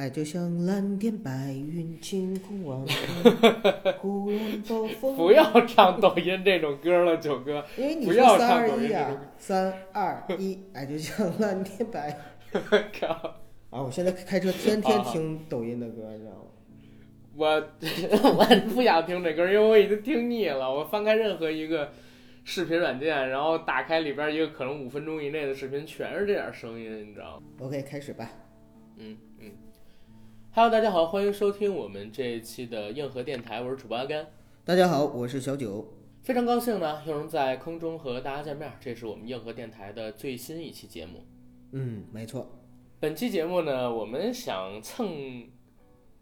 爱就像蓝天白云，晴空万里，忽然暴风。不要唱抖音这种歌了，九哥。因为你不要说三二一啊，三二一，爱就像蓝天白云。靠！啊，我现在开车天天听抖音的歌，你知道吗？我 我不想听这歌，因为我已经听腻了。我翻开任何一个视频软件，然后打开里边一个可能五分钟以内的视频，全是这点声音，你知道吗？OK，开始吧。嗯嗯。Hello，大家好，欢迎收听我们这一期的硬核电台，我是主播阿甘。大家好，我是小九。非常高兴呢，又能在空中和大家见面，这是我们硬核电台的最新一期节目。嗯，没错。本期节目呢，我们想蹭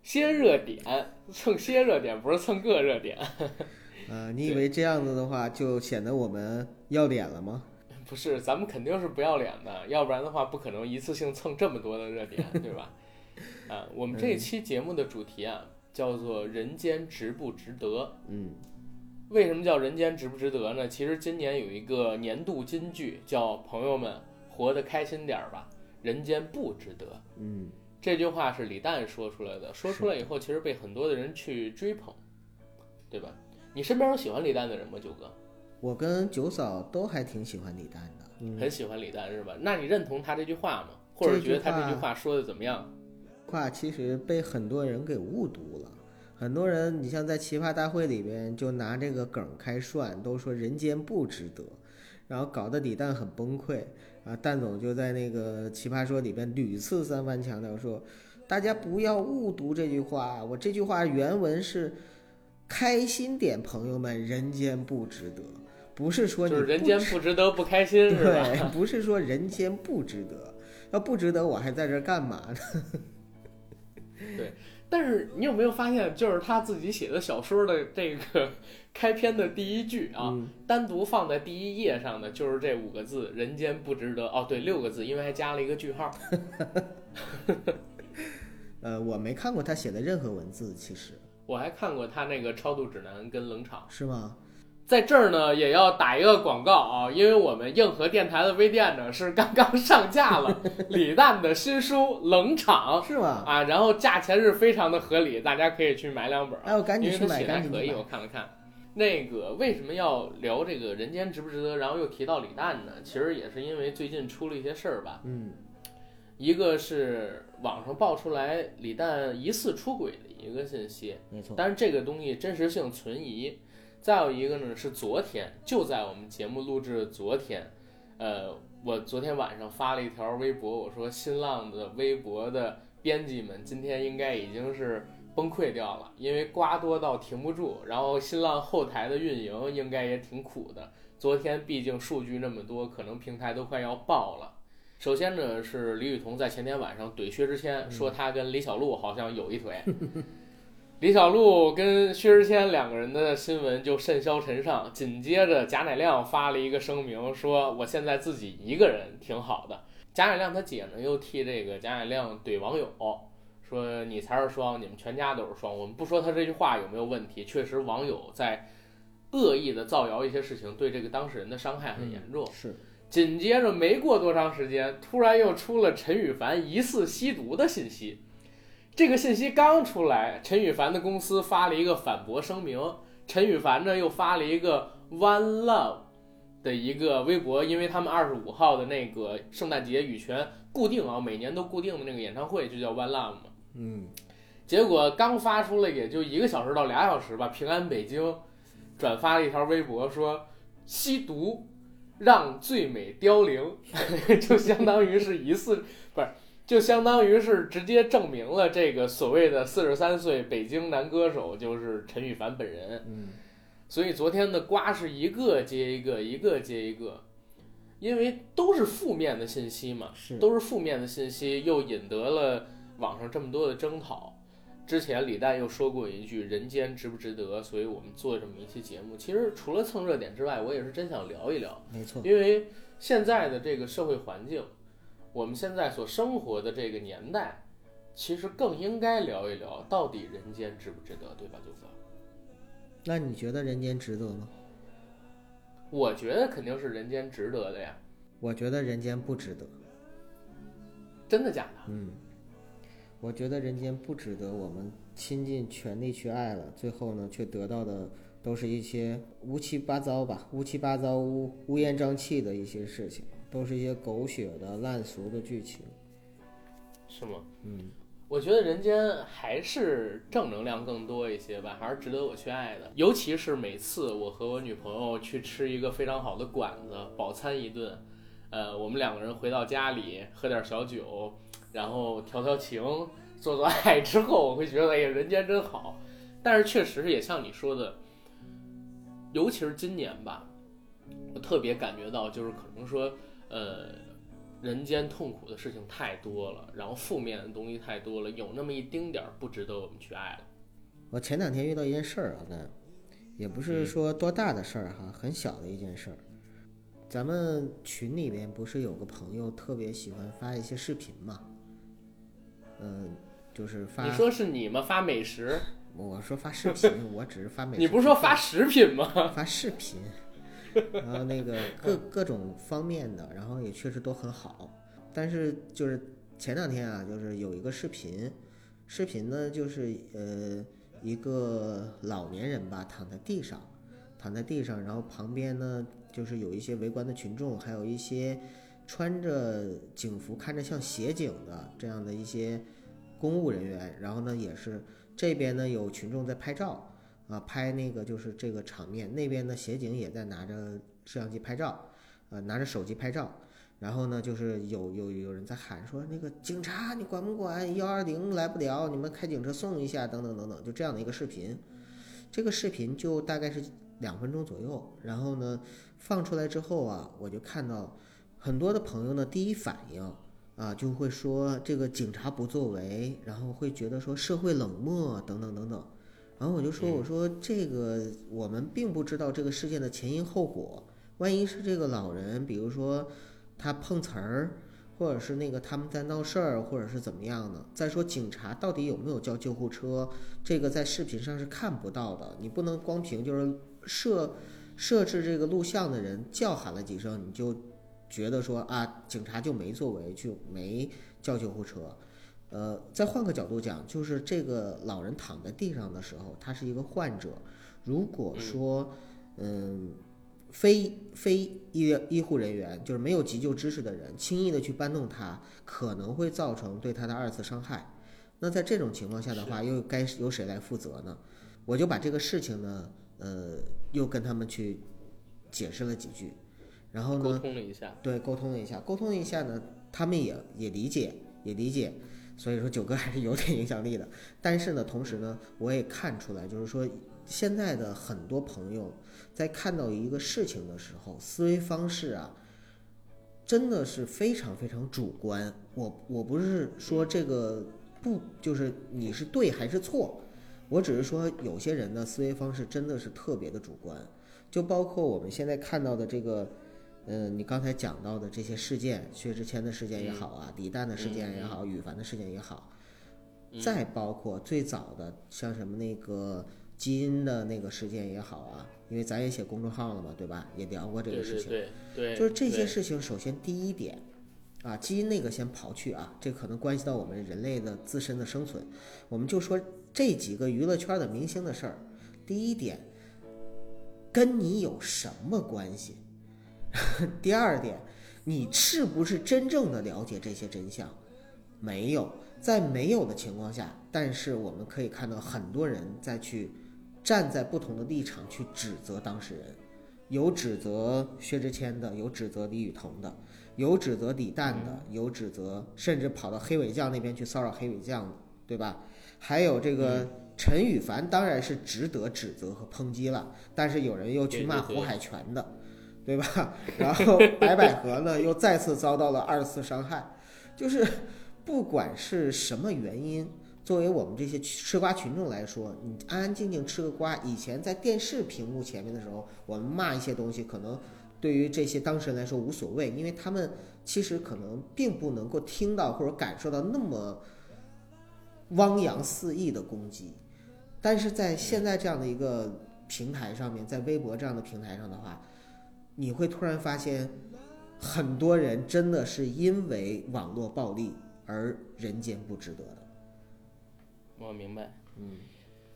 些热点，蹭些热点，不是蹭个热点。呃，你以为这样子的话就显得我们要脸了吗？不是，咱们肯定是不要脸的，要不然的话不可能一次性蹭这么多的热点，对吧？啊，我们这一期节目的主题啊，叫做“人间值不值得嗯，”。为什么叫“人间值不值得”呢？其实今年有一个年度金句，叫“朋友们活得开心点儿吧，人间不值得”。嗯，这句话是李诞说出来的，说出来以后，其实被很多的人去追捧，对吧？你身边有喜欢李诞的人吗？九哥，我跟九嫂都还挺喜欢李诞的。嗯，很喜欢李诞是吧？那你认同他这句话吗？或者觉得他这句话说的怎么样？话其实被很多人给误读了。很多人，你像在奇葩大会里边就拿这个梗开涮，都说人间不值得，然后搞得李诞很崩溃啊。蛋总就在那个奇葩说里边屡次三番强调说，大家不要误读这句话。我这句话原文是开心点，朋友们，人间不值得，不是说你就是人间不值得不开心 是吧？对，不是说人间不值得，要不值得我还在这儿干嘛呢？但是你有没有发现，就是他自己写的小说的这个开篇的第一句啊，嗯单独放在第一页上的就是这五个字“人间不值得”。哦，对，六个字，因为还加了一个句号。呃，我没看过他写的任何文字，其实我还看过他那个超度指南跟冷场。是吗？在这儿呢，也要打一个广告啊，因为我们硬核电台的微店呢是刚刚上架了 李诞的新书《冷场》是吗？啊，然后价钱是非常的合理，大家可以去买两本儿。哎，我赶紧因为他去买，写的还可以，我。看了看。那个为什么要聊这个人间值不值得？然后又提到李诞呢？其实也是因为最近出了一些事儿吧。嗯一个是网上爆出来李诞疑似出轨的一个信息，没错。但是这个东西真实性存疑。再有一个呢是昨天，就在我们节目录制的昨天，呃，我昨天晚上发了一条微博，我说新浪的微博的编辑们今天应该已经是崩溃掉了，因为瓜多到停不住，然后新浪后台的运营应该也挺苦的。昨天毕竟数据那么多，可能平台都快要爆了。首先呢是李雨桐在前天晚上怼薛之谦，说他跟李小璐好像有一腿。李小璐跟薛之谦两个人的新闻就甚嚣尘上，紧接着贾乃亮发了一个声明，说我现在自己一个人挺好的。贾乃亮他姐呢又替这个贾乃亮怼网友，说你才是双，你们全家都是双。我们不说他这句话有没有问题，确实网友在恶意的造谣一些事情，对这个当事人的伤害很严重。是，紧接着没过多长时间，突然又出了陈羽凡疑似吸毒的信息。这个信息刚出来，陈羽凡的公司发了一个反驳声明，陈羽凡呢又发了一个 One Love 的一个微博，因为他们二十五号的那个圣诞节羽泉固定啊，每年都固定的那个演唱会就叫 One Love 嘛。嗯，结果刚发出来也就一个小时到俩小时吧，平安北京转发了一条微博说吸毒让最美凋零，就相当于是疑似就相当于是直接证明了这个所谓的四十三岁北京男歌手就是陈羽凡本人。嗯，所以昨天的瓜是一个接一个，一个接一个，因为都是负面的信息嘛，是都是负面的信息，又引得了网上这么多的争讨。之前李诞又说过一句“人间值不值得”，所以我们做这么一期节目。其实除了蹭热点之外，我也是真想聊一聊，没错。因为现在的这个社会环境，我们现在所生活的这个年代，其实更应该聊一聊到底人间值不值得，对吧，九哥？那你觉得人间值得吗？我觉得肯定是人间值得的呀，我觉得人间不值得。真的假的？嗯，我觉得人间不值得我们倾尽全力去爱了，最后呢，却得到的都是一些乌七八糟吧，乌七八糟、乌乌烟瘴气的一些事情，都是一些狗血的烂俗的剧情。是吗？嗯，我觉得人间还是正能量更多一些吧，还是值得我去爱的。尤其是每次我和我女朋友去吃一个非常好的馆子，饱餐一顿，呃，我们两个人回到家里喝点小酒，然后调调情，做做爱之后，我会觉得哎呀，人间真好。但是确实也像你说的，尤其是今年吧，我特别感觉到就是可能说，呃。人间痛苦的事情太多了，然后负面的东西太多了，有那么一丁点儿不值得我们去爱了。我前两天遇到一件事儿啊，那也不是说多大的事儿哈，很小的一件事儿。咱们群里边不是有个朋友特别喜欢发一些视频嘛？嗯，就是发。你说是你吗？发美食？我说发视频，我只是发美食。你不是说发食品吗？发视频。然后那个 各各种方面的，然后也确实都很好，但是就是前两天啊，就是有一个视频，视频呢就是呃一个老年人吧躺在地上，躺在地上，然后旁边呢就是有一些围观的群众，还有一些穿着警服看着像协警的这样的一些公务人员，然后呢也是这边呢有群众在拍照。啊，拍那个就是这个场面，那边的协警也在拿着摄像机拍照，呃，拿着手机拍照，然后呢，就是有有有人在喊说那个警察你管不管？幺二零来不了，你们开警车送一下，等等等等，就这样的一个视频，这个视频就大概是两分钟左右，然后呢放出来之后啊，我就看到很多的朋友呢第一反应啊就会说这个警察不作为，然后会觉得说社会冷漠等等等等。然后我就说：“我说这个我们并不知道这个事件的前因后果。万一是这个老人，比如说他碰瓷儿，或者是那个他们在闹事儿，或者是怎么样呢？再说警察到底有没有叫救护车，这个在视频上是看不到的。你不能光凭就是设设置这个录像的人叫喊了几声，你就觉得说啊，警察就没作为，就没叫救护车。”呃，再换个角度讲，就是这个老人躺在地上的时候，他是一个患者。如果说，嗯，非非医医护人员，就是没有急救知识的人，轻易的去搬动他，可能会造成对他的二次伤害。那在这种情况下的话，又该由谁来负责呢？我就把这个事情呢，呃，又跟他们去解释了几句，然后呢，沟通了一下，对，沟通了一下，沟通一下呢，他们也也理解，也理解。所以说九哥还是有点影响力的，但是呢，同时呢，我也看出来，就是说现在的很多朋友在看到一个事情的时候，思维方式啊，真的是非常非常主观。我我不是说这个不就是你是对还是错，我只是说有些人的思维方式真的是特别的主观，就包括我们现在看到的这个。嗯，你刚才讲到的这些事件，薛之谦的事件也好啊，李诞的事件也好，羽凡的事件也好，再包括最早的像什么那个基因的那个事件也好啊，因为咱也写公众号了嘛，对吧？也聊过这个事情，对对，就是这些事情。首先第一点，啊，基因那个先刨去啊，这可能关系到我们人类的自身的生存，我们就说这几个娱乐圈的明星的事儿。第一点，跟你有什么关系？第二点，你是不是真正的了解这些真相？没有，在没有的情况下，但是我们可以看到很多人在去站在不同的立场去指责当事人，有指责薛之谦的，有指责李雨桐的，有指责李诞的，有指责甚至跑到黑尾酱那边去骚扰黑尾酱的，对吧？还有这个陈羽凡，当然是值得指责和抨击了，但是有人又去骂胡海泉的。对吧？然后白百合呢，又再次遭到了二次伤害。就是不管是什么原因，作为我们这些吃瓜群众来说，你安安静静吃个瓜。以前在电视屏幕前面的时候，我们骂一些东西，可能对于这些当事人来说无所谓，因为他们其实可能并不能够听到或者感受到那么汪洋四溢的攻击。但是在现在这样的一个平台上面，在微博这样的平台上的话，你会突然发现，很多人真的是因为网络暴力而人间不值得的。我明白。嗯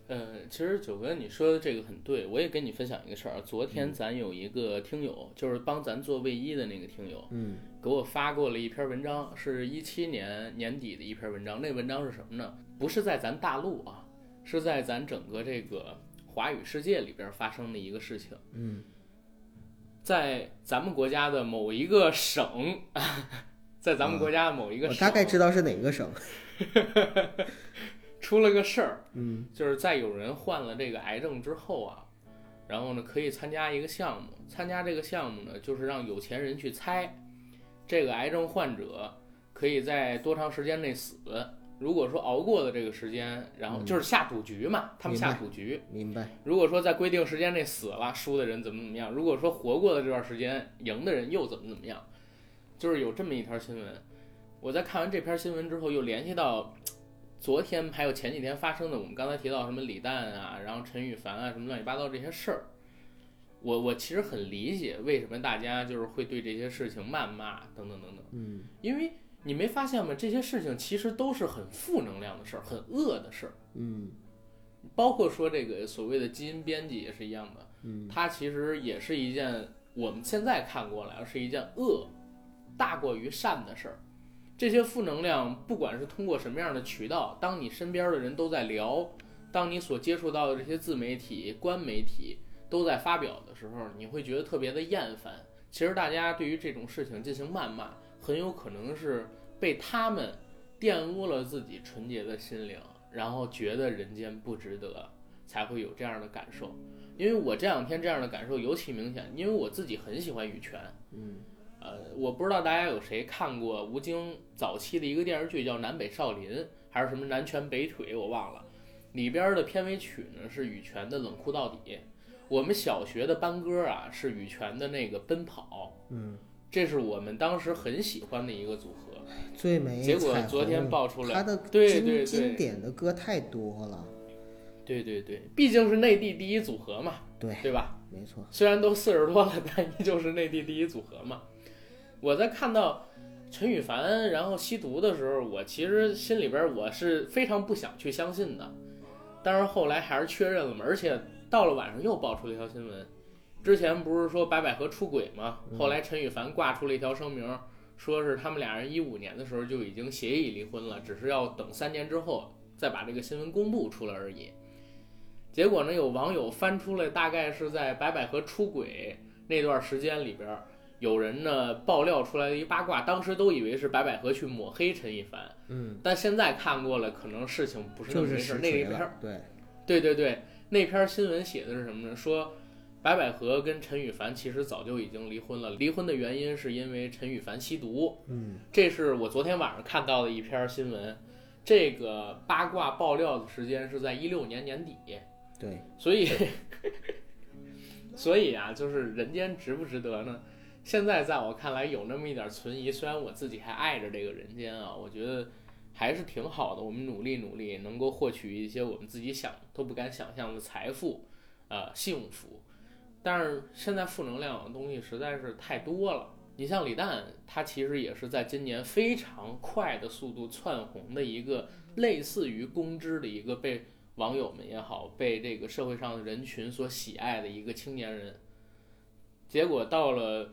呃，其实九哥你说的这个很对，我也跟你分享一个事儿。昨天咱有一个听友，就是帮咱做卫衣的那个听友，嗯给我发过了一篇文章，是一七年年底的一篇文章。那文章是什么呢？不是在咱大陆啊，是在咱整个这个华语世界里边发生的一个事情。嗯在咱们国家的某一个省，在咱们国家的某一个我省，大概知道是哪个省。出了个事儿，嗯就是在有人患了这个癌症之后啊，然后呢可以参加一个项目，参加这个项目呢就是让有钱人去猜这个癌症患者可以在多长时间内死。如果说熬过了这个时间，然后嗯就是下赌局嘛，他们下赌局。明白。如果说在规定时间内死了，输的人怎么怎么样；如果说活过了这段时间，赢的人又怎么怎么样，就是有这么一条新闻。我在看完这篇新闻之后，又联系到昨天还有前几天发生的，我们刚才提到什么李诞啊，然后陈羽凡啊，什么乱七八糟这些事儿。我我其实很理解为什么大家就是会对这些事情谩骂等等等等，嗯因为你没发现吗？这些事情其实都是很负能量的事儿，很恶的事儿。嗯包括说这个所谓的基因编辑也是一样的，嗯它其实也是一件我们现在看过来是一件恶大过于善的事儿。这些负能量，不管是通过什么样的渠道，当你身边的人都在聊，当你所接触到的这些自媒体、官媒体都在发表的时候，你会觉得特别的厌烦。其实大家对于这种事情进行谩骂，很有可能是被他们玷污了自己纯洁的心灵，然后觉得人间不值得，才会有这样的感受。因为我这两天这样的感受尤其明显，因为我自己很喜欢羽泉。嗯呃，我不知道大家有谁看过吴京早期的一个电视剧叫《南北少林》，还是什么南拳北腿，我忘了。里边的片尾曲呢是羽泉的《冷酷到底》，我们小学的班歌啊是羽泉的那个《奔跑》，嗯，这是我们当时很喜欢的一个组合。最美结果昨天爆出来他的对对对经典的歌太多了。对对对，毕竟是内地第一组合嘛，对，对吧？没错。虽然都四十多了，但依旧是内地第一组合嘛。我在看到陈羽凡然后吸毒的时候，我其实心里边我是非常不想去相信的，但是后来还是确认了嘛。而且到了晚上又爆出了一条新闻，之前不是说白百合出轨吗？后来陈羽凡挂出了一条声明，说是他们俩人一五年的时候就已经协议离婚了，只是要等三年之后再把这个新闻公布出来而已。结果呢，有网友翻出来，大概是在白百合出轨那段时间里边儿，有人呢爆料出来的一八卦，当时都以为是白百合去抹黑陈羽凡，嗯，但现在看过了，可能事情不是那么回事那一篇儿，。对，对对对，那篇新闻写的是什么呢？说白百合跟陈羽凡其实早就已经离婚了，离婚的原因是因为陈羽凡吸毒。嗯这是我昨天晚上看到的一篇新闻，这个八卦爆料的时间是在一六年年底。对，所以，所以啊，就是人间值不值得呢？现在在我看来有那么一点存疑，虽然我自己还爱着这个人间啊，我觉得还是挺好的。我们努力努力，能够获取一些我们自己想都不敢想象的财富，呃，幸福。但是现在负能量的东西实在是太多了。你像李诞，他其实也是在今年非常快的速度窜红的一个类似于公知的一个被网友们也好，被这个社会上的人群所喜爱的一个青年人。结果到了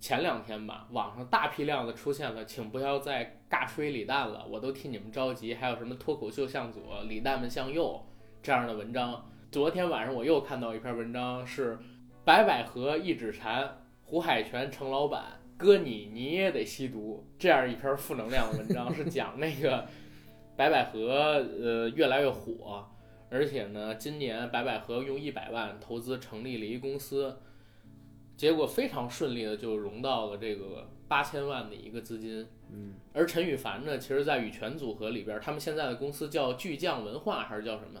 前两天吧，网上大批量的出现了，请不要再尬吹李诞了，我都替你们着急。还有什么脱口秀向左，李诞们向右这样的文章。昨天晚上我又看到一篇文章，是白百合一指禅，胡海泉成老板，哥你你也得吸毒，这样一篇负能量的文章，是讲那个白百合呃越来越火，而且呢，今年白百合用一百万投资成立了一公司，结果非常顺利的就融到了这个八千万的一个资金。嗯，而陈羽凡呢，其实在羽泉组合里边，他们现在的公司叫巨匠文化还是叫什么，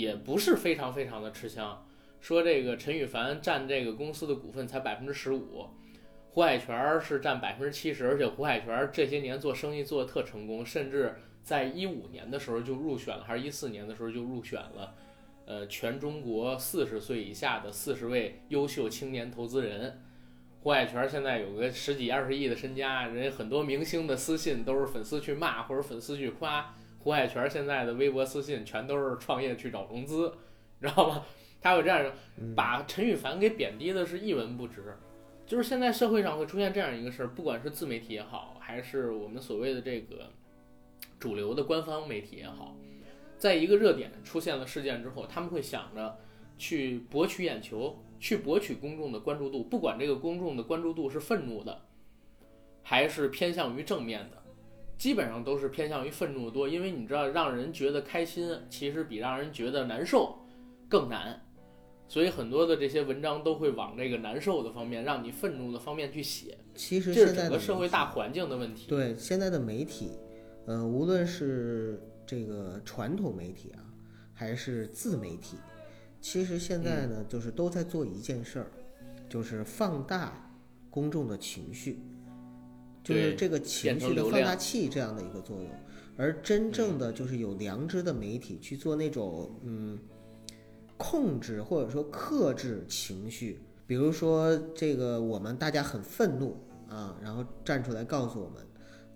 也不是非常非常的吃香。说这个陈羽凡占这个公司的股份才百分之十五，胡海泉是占百分之七十，而且胡海泉这些年做生意做的特成功，甚至在一五年的时候就入选了，还是一四年的时候就入选了，呃，全中国四十岁以下的四十位优秀青年投资人。胡海泉现在有个十几二十亿的身家，人家很多明星的私信都是粉丝去骂或者粉丝去夸，胡海泉现在的微博私信全都是创业去找融资，你知道吗？他有这样把陈羽凡给贬低的是一文不值。就是现在社会上会出现这样一个事儿，不管是自媒体也好，还是我们所谓的这个主流的官方媒体也好，在一个热点出现了事件之后，他们会想着去博取眼球，去博取公众的关注度，不管这个公众的关注度是愤怒的，还是偏向于正面的，基本上都是偏向于愤怒多，因为你知道，让人觉得开心，其实比让人觉得难受更难。所以很多的这些文章都会往这个难受的方面，让你愤怒的方面去写。其实这是整个社会大环境的问题。对现在的媒体，呃，无论是这个传统媒体啊，还是自媒体，其实现在呢，就是都在做一件事儿，就是放大公众的情绪，就是这个情绪的放大器这样的一个作用。而真正的就是有良知的媒体去做那种嗯。控制或者说克制情绪，比如说这个我们大家很愤怒啊，然后站出来告诉我们，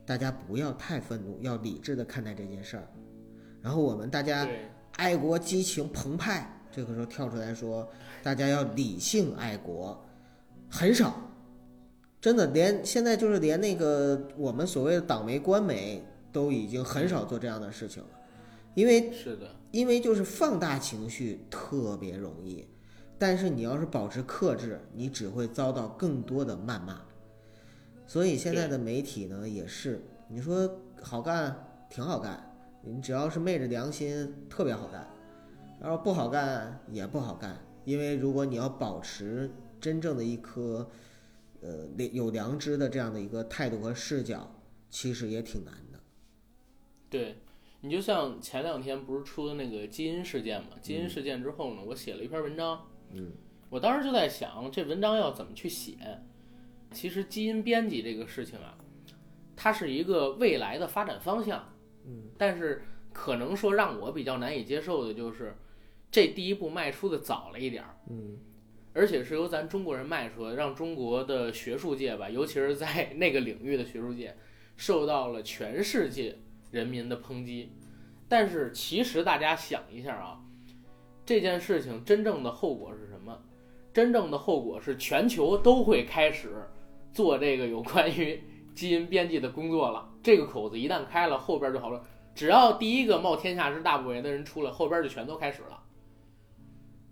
大家不要太愤怒，要理智的看待这件事儿。然后我们大家爱国激情澎湃，这个时候跳出来说，大家要理性爱国，很少，真的连现在就是连那个我们所谓的党媒官媒都已经很少做这样的事情了，因为是的。因为就是放大情绪特别容易，但是你要是保持克制，你只会遭到更多的谩骂。所以现在的媒体呢，也是你说好干挺好干，你只要是昧着良心特别好干，然后不好干也不好干。因为如果你要保持真正的一颗呃有良知的这样的一个态度和视角，其实也挺难的。对。你就像前两天不是出的那个基因事件嘛？基因事件之后呢，我写了一篇文章。嗯，我当时就在想，这文章要怎么去写？其实基因编辑这个事情啊，它是一个未来的发展方向。嗯，但是可能说让我比较难以接受的就是，这第一步迈出的早了一点儿。嗯，而且是由咱中国人迈出的，让中国的学术界吧，尤其是在 那个领域的学术界，受到了全世界。人民的抨击，但是其实大家想一下啊，这件事情真正的后果是什么？真正的后果是全球都会开始做这个有关于基因编辑的工作了。这个口子一旦开了，后边就好了。只要第一个冒天下之大不韪的人出来，后边就全都开始了。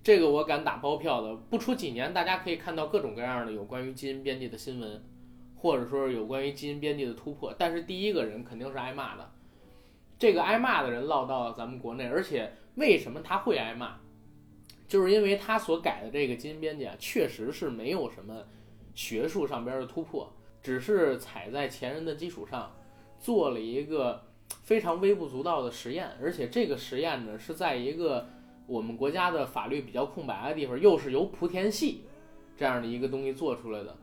这个我敢打包票的，不出几年，大家可以看到各种各样的有关于基因编辑的新闻，或者说有关于基因编辑的突破。但是第一个人肯定是挨骂的。这个挨骂的人落到了咱们国内，而且为什么他会挨骂？就是因为他所改的这个基因编辑啊，确实是没有什么学术上边的突破，只是踩在前人的基础上做了一个非常微不足道的实验，而且这个实验呢是在一个我们国家的法律比较空白的地方，又是由莆田系这样的一个东西做出来的。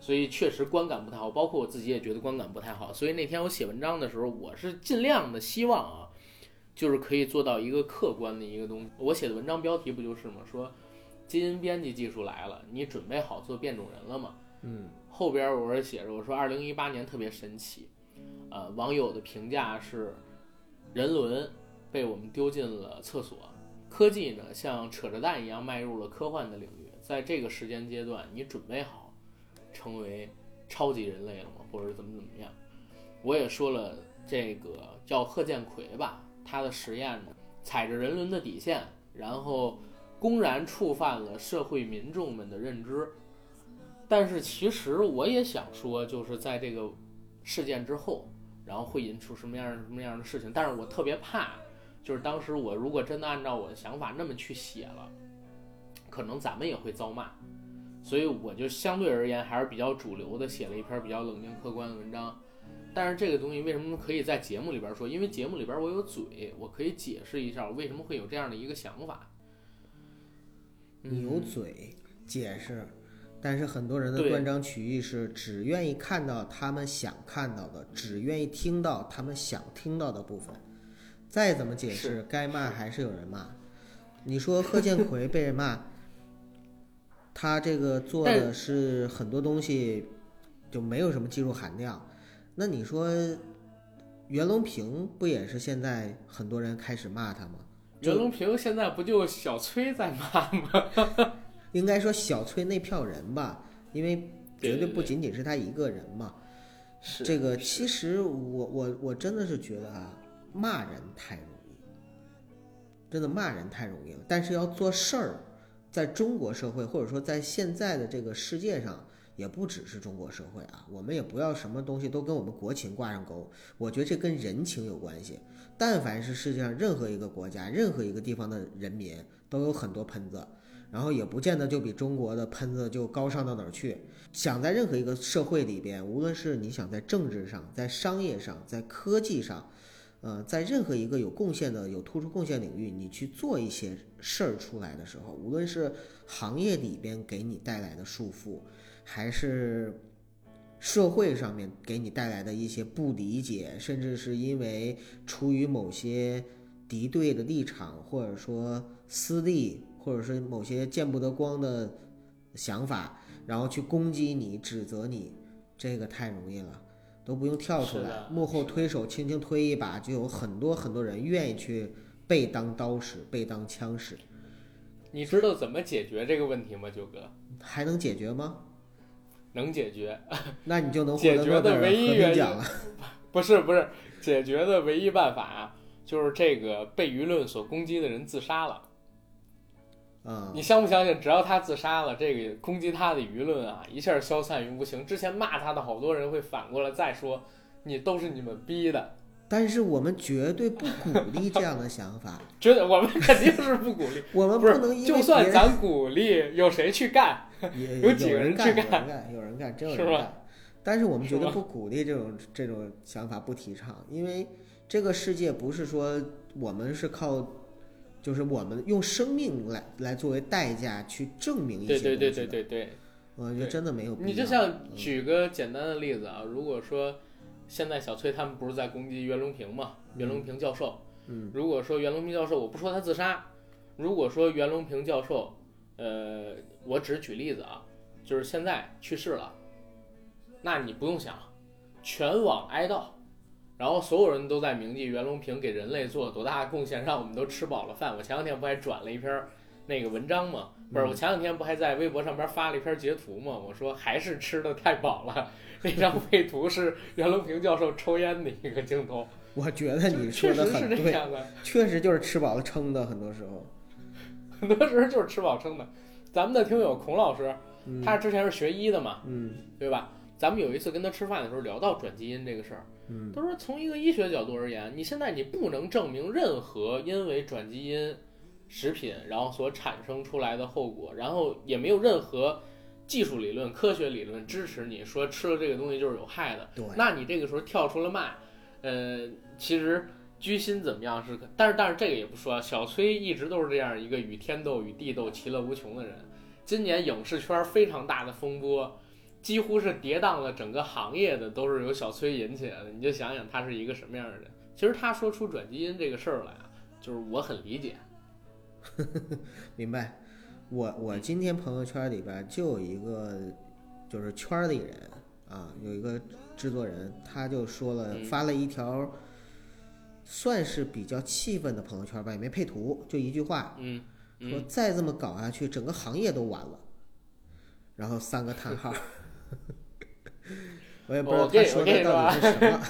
所以确实观感不太好，包括我自己也觉得观感不太好。所以那天我写文章的时候，我是尽量的希望啊，就是可以做到一个客观的一个东西。我写的文章标题不就是吗？说基因编辑技术来了，你准备好做变种人了吗？嗯。后边我是写着我说，二零一八年特别神奇，呃，网友的评价是人伦被我们丢进了厕所，科技呢像扯着蛋一样迈入了科幻的领域。在这个时间阶段，你准备好？成为超级人类了吗？或者怎么怎么样？我也说了，这个叫贺建奎吧，他的实验呢，踩着人伦的底线，然后公然触犯了社会民众们的认知。但是其实我也想说，就是在这个事件之后，然后会引出什么样什么样的事情？但是我特别怕，就是当时我如果真的按照我的想法那么去写了，可能咱们也会遭骂。所以我就相对而言还是比较主流的，写了一篇比较冷静客观的文章。但是这个东西为什么可以在节目里边说？因为节目里边我有嘴，我可以解释一下我为什么会有这样的一个想法。你有嘴解释，但是很多人的断章取义是只愿意看到他们想看到的，只愿意听到他们想听到的部分。再怎么解释，该骂还是有人骂。你说贺建奎被人骂。他这个做的是很多东西就没有什么技术含量，那你说袁隆平不也是现在很多人开始骂他吗？袁隆平现在不就小崔在骂吗？应该说小崔那票人吧，因为绝对不仅仅是他一个人嘛。是这个其实我我我真的是觉得啊，骂人太容易，真的骂人太容易了。但是要做事儿，在中国社会或者说在现在的这个世界上，也不只是中国社会啊，我们也不要什么东西都跟我们国情挂上钩。我觉得这跟人情有关系。但凡是世界上任何一个国家、任何一个地方的人民，都有很多喷子，然后也不见得就比中国的喷子就高尚到哪儿去。想在任何一个社会里边，无论是你想在政治上、在商业上、在科技上，呃，在任何一个有贡献的、有突出贡献领域，你去做一些事儿出来的时候，无论是行业里边给你带来的束缚，还是社会上面给你带来的一些不理解，甚至是因为出于某些敌对的立场，或者说私利，或者是某些见不得光的想法。然后去攻击你、指责你，这个太容易了，都不用跳出来，幕后推手轻轻推一把，就有很多很多人愿意去被当刀使、被当枪使，你知道怎么解决这个问题吗，九哥？还能解决吗？能解决，那你就能获得解决的诺贝尔和唯一原因平奖了。不是不是，解决的唯一办法啊，就是这个被舆论所攻击的人自杀了。啊、你相不相信？只要他自杀了，这个攻击他的舆论啊，一下消散于无形。之前骂他的好多人会反过来再说，你都是你们逼的。但是我们绝对不鼓励这样的想法，觉得我们肯定是不鼓励，我们不是能因为就算咱鼓励，有谁去干？也有几个人干有人干，有人干，真有人干。但是我们绝对不鼓励这种这种想法，不提倡，因为这个世界不是说我们是靠，就是我们用生命来来作为代价去证明一些对对对东西的对对对。我觉得真的没有必要。你就像嗯举个简单的例子啊，如果说现在小崔他们不是在攻击袁隆平嘛，袁隆平教授，嗯，如果说袁隆平教授，我不说他自杀，如果说袁隆平教授，呃，我只举例子啊，就是现在去世了，那你不用想，全网哀悼，然后所有人都在铭记袁隆平给人类做了多大的贡献，让我们都吃饱了饭。我前两天不还转了一篇那个文章吗？不是，我前两天不还在微博上边发了一篇截图吗？我说还是吃的太饱了。那张配图是袁隆平教授抽烟的一个镜头，我觉得你说确实是的很对，这样的。确实就是吃饱了撑的，很多时候。很多时候就是吃饱撑的。咱们的听友孔老师，嗯他之前是学医的嘛，嗯对吧？咱们有一次跟他吃饭的时候聊到转基因这个事儿，嗯他说从一个医学角度而言，你现在你不能证明任何因为转基因食品然后所产生出来的后果，然后也没有任何技术理论、科学理论支持你说吃了这个东西就是有害的。对，那你这个时候跳出了骂，呃，其实居心怎么样是可，但是但是这个也不说，小崔一直都是这样一个与天斗与地斗其乐无穷的人。今年影视圈非常大的风波，几乎是跌宕了整个行业的，都是由小崔引起来的。你就想想他是一个什么样的人。其实他说出转基因这个事儿来啊，就是我很理解。明白。我我今天朋友圈里边就有一个，就是圈里人啊，有一个制作人，他就说了，嗯发了一条，算是比较气愤的朋友圈吧，也没配图，就一句话，嗯说嗯，再这么搞下去，整个行业都完了。然后三个叹号，我也不知道我跟他说你我跟你的到底是什么。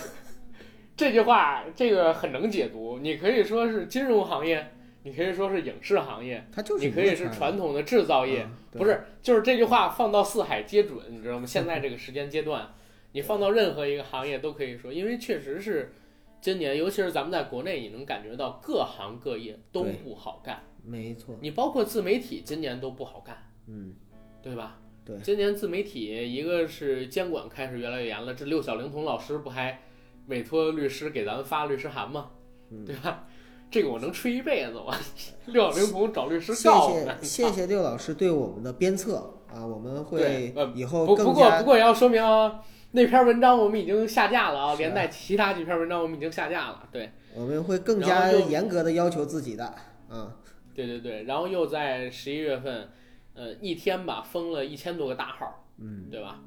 这句话这个很能解读，你可以说是金融行业，你可以说是影视行业，它就是你可以是传统的制造业，嗯不是，就是这句话放到四海皆准，你知道吗？现在这个时间阶段，你放到任何一个行业都可以说，因为确实是今年，尤其是咱们在国内，你能感觉到各行各业都不好干，没错，你包括自媒体今年都不好干，嗯，对吧？对今年自媒体一个是监管开始越来越严了，这六小龄童老师不还委托律师给咱们发律师函吗？嗯对吧？这个我能吹一辈子，我 六小龄童找律师谢告我们谢。谢谢六老师对我们的鞭策啊，我们会以后不不过不过也要说明啊，那篇文章我们已经下架了啊连带其他几篇文章我们已经下架了。对我们会更加严格的要求自己的，嗯，对对对，然后又在十一月份，呃，一天吧封了一千多个大号，嗯，对吧？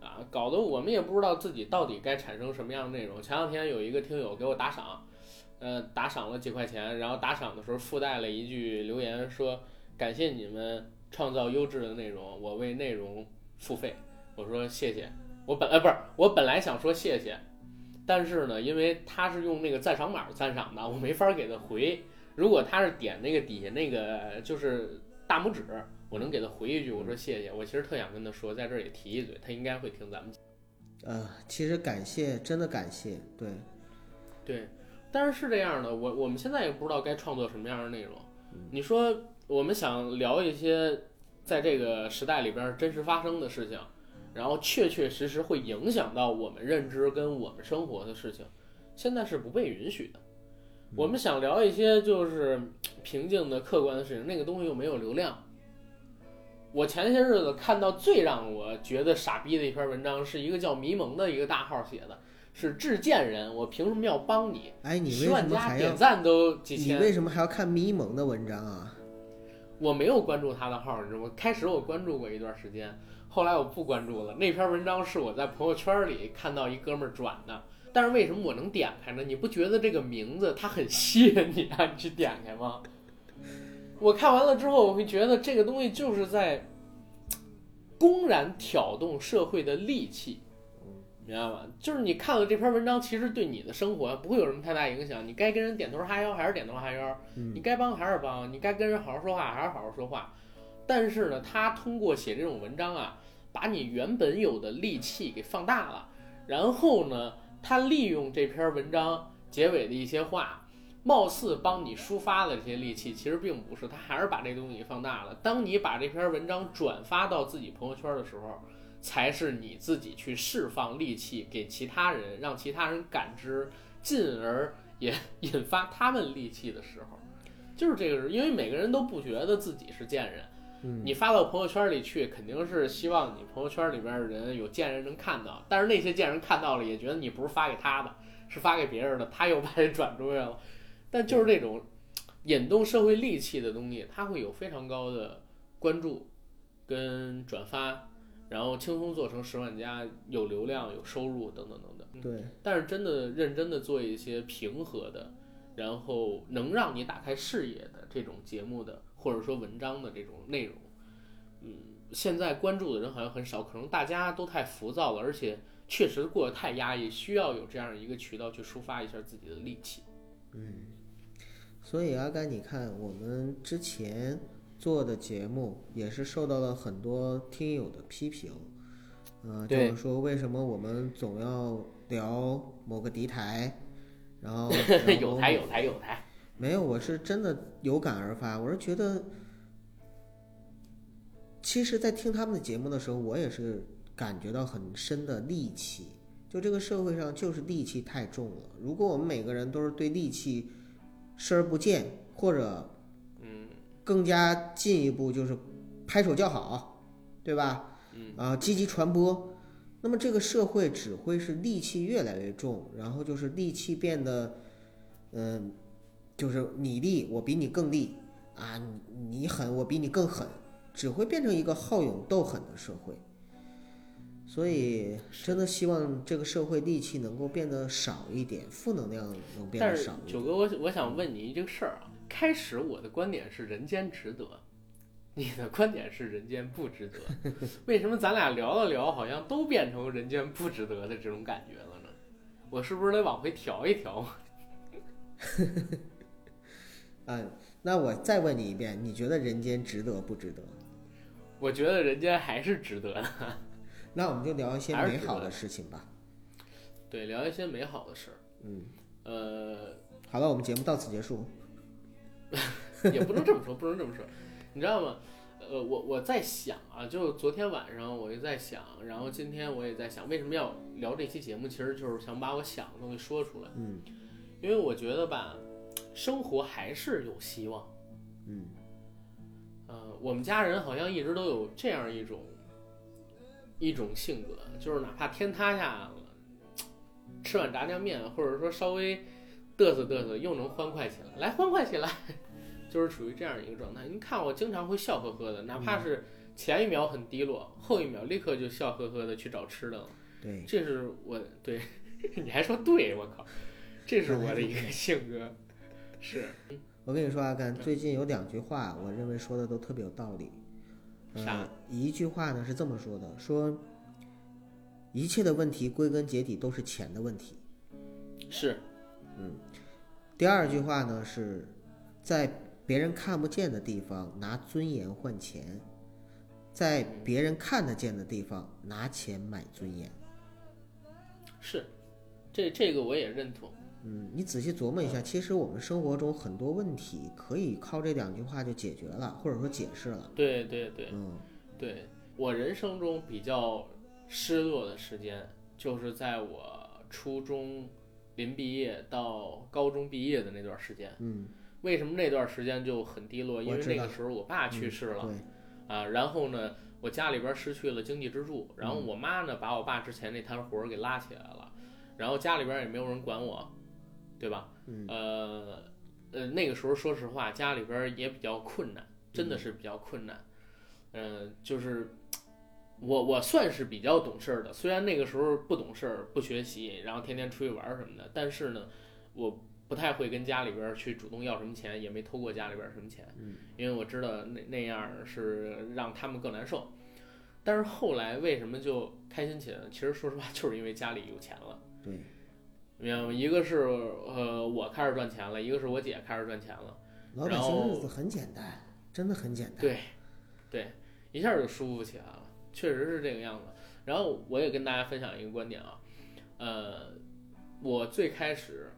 啊，搞得我们也不知道自己到底该产生什么样的内容。前两天有一个听友给我打赏，呃，打赏了几块钱，然后打赏的时候附带了一句留言说：“感谢你们创造优质的内容，我为内容付费。”我说谢谢。我本来不是，我本来想说谢谢，但是呢，因为他是用那个赞赏码赞赏的，我没法给他回。如果他是点那个底下那个就是大拇指，我能给他回一句，我说谢谢。我其实特想跟他说，在这儿也提一嘴，他应该会听咱们。呃，其实感谢，真的感谢，对，对。但是是这样的，我我们现在也不知道该创作什么样的内容。你说我们想聊一些在这个时代里边真实发生的事情，然后确确实实会影响到我们认知跟我们生活的事情，现在是不被允许的。我们想聊一些就是平静的、客观的事情，那个东西又没有流量。我前些日子看到最让我觉得傻逼的一篇文章，是一个叫迷蒙的一个大号写的，是致贱人，我凭什么要帮你？哎，你为十万加什么还要点？赞都几千你，为什么还要看迷蒙的文章啊？我没有关注他的号，你知道吗？开始我关注过一段时间，后来我不关注了。那篇文章是我在朋友圈里看到一哥们儿转的，但是为什么我能点开呢？你不觉得这个名字它很吸引你啊？你去点开吗？我看完了之后，我会觉得这个东西就是在公然挑动社会的戾气，明白吗？就是你看了这篇文章，其实对你的生活不会有什么太大影响。你该跟人点头哈腰还是点头哈腰，嗯你该帮还是帮，你该跟人好好说话还是好好说话。但是呢，他通过写这种文章啊，把你原本有的戾气给放大了，然后呢，他利用这篇文章结尾的一些话，貌似帮你抒发了这些戾气，其实并不是，他还是把这东西放大了。当你把这篇文章转发到自己朋友圈的时候，才是你自己去释放戾气给其他人，让其他人感知，进而也引发他们戾气的时候，就是这个是，因为每个人都不觉得自己是贱人。嗯你发到朋友圈里去，肯定是希望你朋友圈里边的人有贱人能看到，但是那些贱人看到了，也觉得你不是发给他的，是发给别人的，他又把人转出去了。但就是这种引动社会戾气的东西，它会有非常高的关注跟转发，然后轻松做成十万加，有流量、有收入等等等等。对，但是真的认真的做一些平和的，然后能让你打开视野的这种节目的，或者说文章的这种内容，嗯，现在关注的人好像很少，可能大家都太浮躁了，而且确实过得太压抑，需要有这样一个渠道去抒发一下自己的戾气。所以阿甘，你看我们之前做的节目也是受到了很多听友的批评，呃，就是说为什么我们总要聊某个敌台，然后 有台有台有台，没有，我是真的有感而发，我是觉得，其实，在听他们的节目的时候，我也是感觉到很深的戾气。就这个社会上，就是戾气太重了。如果我们每个人都是对戾气视而不见，或者嗯更加进一步就是拍手叫好，对吧？嗯啊，积极传播，那么这个社会只会是戾气越来越重，然后就是戾气变得，嗯、就是你厉我比你更厉啊，你你狠我比你更狠，只会变成一个好勇斗狠的社会。所以，真的希望这个社会戾气能够变得少一点，负能量能变得少一点。九哥，我我想问你一个事儿啊，开始我的观点是人间值得，你的观点是人间不值得，为什么咱俩聊了聊，好像都变成人间不值得的这种感觉了呢？我是不是得往回调一调？啊，那我再问你一遍，你觉得人间值得不值得？我觉得人间还是值得的。那我们就聊一些美好的事情吧。对，聊一些美好的事儿。嗯，呃，好了，我们节目到此结束。也不能这么说，不能这么说，你知道吗？呃，我我在想啊，就昨天晚上我就在想，然后今天我也在想，为什么要聊这期节目？其实就是想把我想的东西说出来。嗯因为我觉得吧，生活还是有希望。嗯呃，我们家人好像一直都有这样一种一种性格，就是哪怕天塌下来了，吃碗炸酱面，或者说稍微嘚瑟嘚瑟，又能欢快起来，来欢快起来，就是处于这样一个状态。你看我经常会笑呵呵的，哪怕是前一秒很低落，后一秒立刻就笑呵呵的去找吃的了。对，这是我对，你还说对，我靠，这是我的 一个性格。是我跟你说啊，干最近有两句话，我认为说的都特别有道理。啥呃，一句话呢是这么说的：说一切的问题归根结底都是钱的问题。是，嗯第二句话呢是在别人看不见的地方拿尊严换钱，在别人看得见的地方拿钱买尊严。是，这这个我也认同。嗯，你仔细琢磨一下，其实我们生活中很多问题可以靠这两句话就解决了，或者说解释了。对对对嗯对，我人生中比较失落的时间，就是在我初中临毕业到高中毕业的那段时间。嗯，为什么那段时间就很低落？因为那个时候我爸去世了。对，啊，然后呢，我家里边失去了经济支柱，然后我妈呢把我爸之前那摊活儿给拉起来了，然后家里边也没有人管我，对吧？嗯呃呃，那个时候说实话，家里边也比较困难，真的是比较困难。嗯、就是我我算是比较懂事儿的，虽然那个时候不懂事儿、不学习，然后天天出去玩儿什么的，但是呢，我不太会跟家里边儿去主动要什么钱，也没偷过家里边儿什么钱，因为我知道那那样是让他们更难受。但是后来为什么就开心起来了？其实说实话，就是因为家里有钱了。对，明白吗？一个是呃我开始赚钱了，一个是我姐开始赚钱了，老百姓日子很简单，真的很简单。对，对，一下就舒服起来了，确实是这个样子。然后我也跟大家分享一个观点啊，呃，我最开始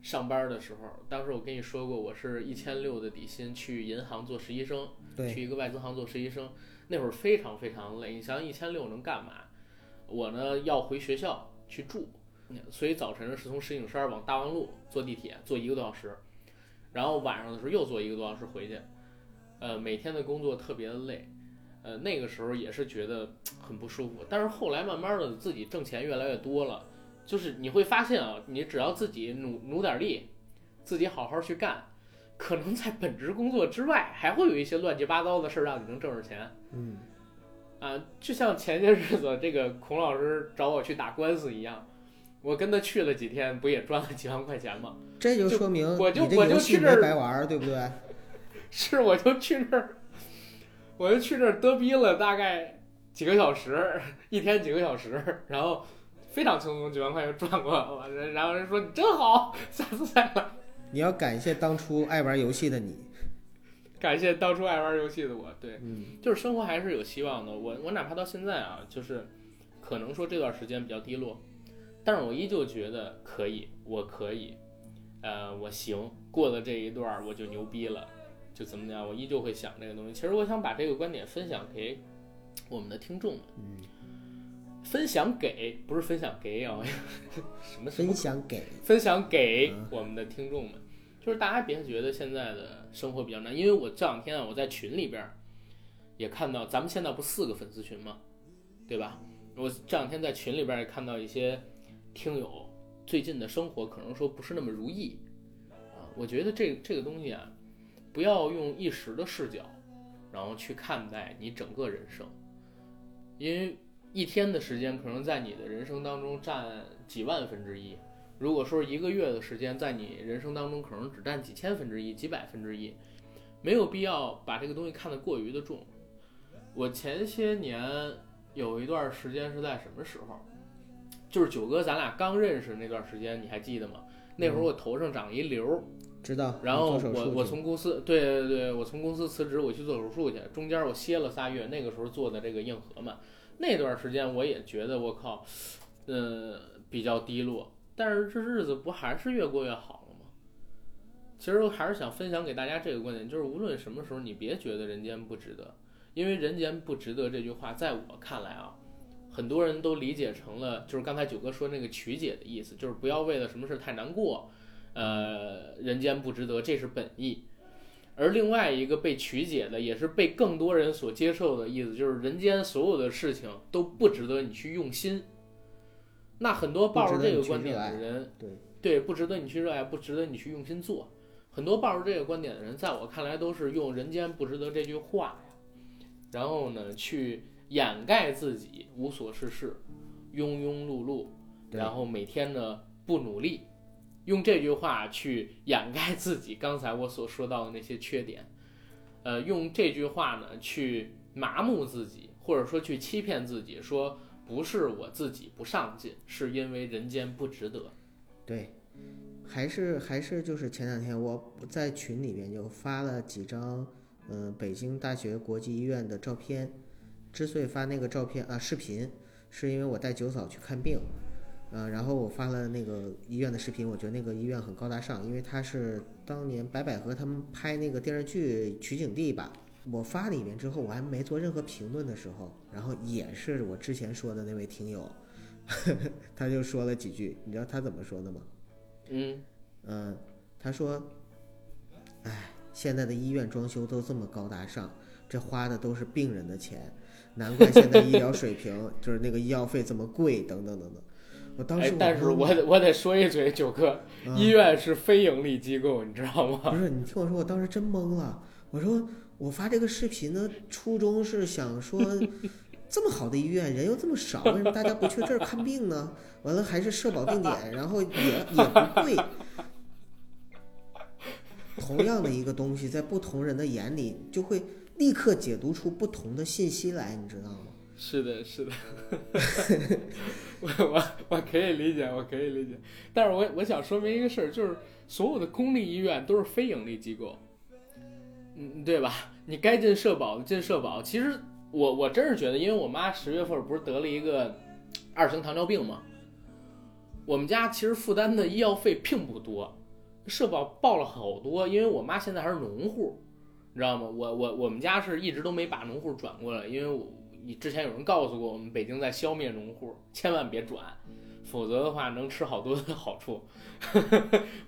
上班的时候，当时我跟你说过，我是一千六的底薪去银行做实习生，对去一个外资行做实习生，那会儿非常非常累。你想一千六能干嘛？我呢要回学校去住，所以早晨是从石景山往大望路坐地铁，坐一个多小时，然后晚上的时候又坐一个多小时回去。呃，每天的工作特别的累，呃，那个时候也是觉得很不舒服。但是后来慢慢的自己挣钱越来越多了，就是你会发现啊，你只要自己努努点力，自己好好去干，可能在本职工作之外，还会有一些乱七八糟的事儿让你能挣着钱。嗯，啊，就像前些日子这个孔老师找我去打官司一样，我跟他去了几天，不也赚了几万块钱吗？这就说明我就我就去这儿白玩儿，对不对？是，我就去那儿，我就去这儿嘚逼了大概几个小时，一天几个小时，然后非常轻松，几万块钱赚过了。然后人说你真好，下次再来。你要感谢当初爱玩游戏的你。感谢当初爱玩游戏的我，对，嗯，就是生活还是有希望的。我我哪怕到现在啊，就是可能说这段时间比较低落，但是我依旧觉得可以，我可以，呃，我行，过了这一段儿我就牛逼了，就怎么样，我依旧会想这个东西。其实我想把这个观点分享给我们的听众们，分享给不是分享给啊，什么什么分享给分享给我们的听众们，就是大家别觉得现在的生活比较难，因为我这两天啊，我在群里边儿也看到，咱们现在不四个粉丝群吗？对吧？我这两天在群里边儿也看到一些听友最近的生活可能说不是那么如意啊，我觉得这这个东西啊，不要用一时的视角，然后去看待你整个人生，因为一天的时间可能在你的人生当中占几万分之一。如果说一个月的时间在你人生当中可能只占几千分之一、几百分之一，没有必要把这个东西看得过于的重。我前些年有一段时间是在什么时候？就是九哥咱俩刚认识那段时间，你还记得吗？那会儿我头上长一瘤儿，知道。然后我我从公司对对对，我从公司辞职，我去做手术去，中间我歇了仨月，那个时候做的这个硬核嘛，那段时间我也觉得我靠，呃，比较低落，但是这日子不还是越过越好了吗？其实我还是想分享给大家这个观点，就是无论什么时候，你别觉得人间不值得，因为人间不值得这句话，在我看来啊，很多人都理解成了就是刚才九哥说那个曲解的意思，就是不要为了什么事太难过。呃，人间不值得，这是本意。而另外一个被曲解的，也是被更多人所接受的意思，就是人间所有的事情都不值得你去用心。那很多抱着这个观点的人，对对，不值得你去热爱，不值得你去用心做。很多抱着这个观点的人，在我看来都是用“人间不值得”这句话呀，然后呢去掩盖自己无所事事、庸庸碌碌，然后每天呢不努力，用这句话去掩盖自己刚才我所说到的那些缺点，呃，用这句话呢去麻木自己，或者说去欺骗自己，说不是我自己不上进，是因为人间不值得。对，还是还是就是前两天我在群里面就发了几张，嗯、北京大学国际医院的照片。之所以发那个照片啊视频，是因为我带九嫂去看病，呃，然后我发了那个医院的视频，我觉得那个医院很高大上，因为它是当年白百合他们拍那个电视剧取景地吧。我发里面之后，我还没做任何评论的时候，然后也是我之前说的那位听友，他就说了几句，你知道他怎么说的吗？嗯，嗯，他说：“哎，现在的医院装修都这么高大上，这花的都是病人的钱，难怪现在医疗水平 就是那个医药费这么贵，等等等等。”我当时，哎但是我得我得说一嘴，九哥，嗯医院是非盈利机构，你知道吗？不是你听我说，我当时真懵了。我说我发这个视频的初衷是想说，这么好的医院人又这么少，为什么大家不去这儿看病呢？完了还是社保定点，然后也也不贵。同样的一个东西，在不同人的眼里，就会立刻解读出不同的信息来，你知道吗？是的，是的，我我我可以理解，我可以理解，但是我我想说明一个事儿，就是所有的公立医院都是非盈利机构，嗯，对吧？你该进社保的进社保。其实我我真是觉得，因为我妈十月份不是得了一个二型糖尿病嘛，我们家其实负担的医药费并不多，社保报了好多，因为我妈现在还是农户，你知道吗？我我我们家是一直都没把农户转过来，因为我你之前有人告诉过我们，北京在消灭农户，千万别转，否则的话能吃好多的好处，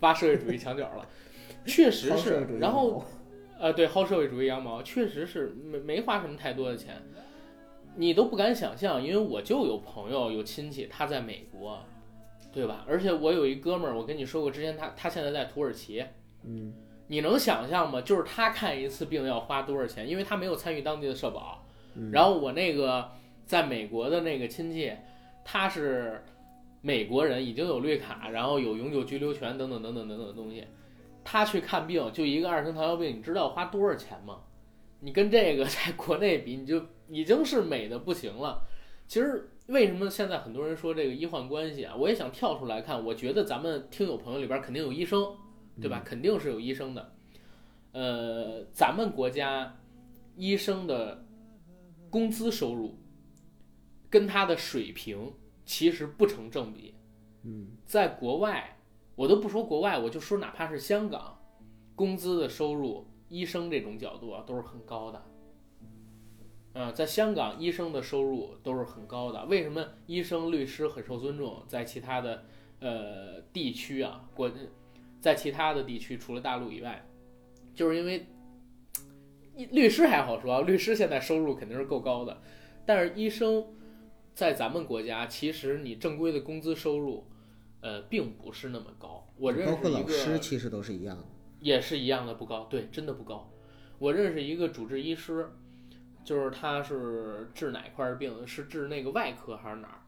挖社会主义墙角了。确实是然后呃，对，薅社会主义羊毛，确实是没没花什么太多的钱，你都不敢想象，因为我就有朋友有亲戚他在美国，对吧？而且我有一哥们儿，我跟你说过，之前他他现在在土耳其，嗯，你能想象吗？就是他看一次病要花多少钱？因为他没有参与当地的社保。嗯然后我那个在美国的那个亲戚，他是美国人，已经有绿卡，然后有永久居留权等等等等等等的东西。他去看病，就一个二型糖尿病，你知道花多少钱吗？你跟这个 在国内比，你就已经是美的不行了。其实为什么现在很多人说这个医患关系啊？我也想跳出来看，我觉得咱们听友朋友里边肯定有医生，对吧？肯定是有医生的。呃，咱们国家医生的工资收入跟他的水平其实不成正比。嗯，在国外，我都不说国外，我就说哪怕是香港，工资的收入，医生这种角度啊都是很高的。啊、在香港，医生的收入都是很高的。为什么医生、律师很受尊重？在其他的呃地区啊，国在其他的地区，除了大陆以外，就是因为律师还好说，律师现在收入肯定是够高的，但是医生在咱们国家，其实你正规的工资收入，呃，并不是那么高。我认包括老识一个师其实都是一样的。也是一样的不高，对，真的不高。我认识一个主治医师，就是他是治哪块儿病，是治那个外科还是哪儿，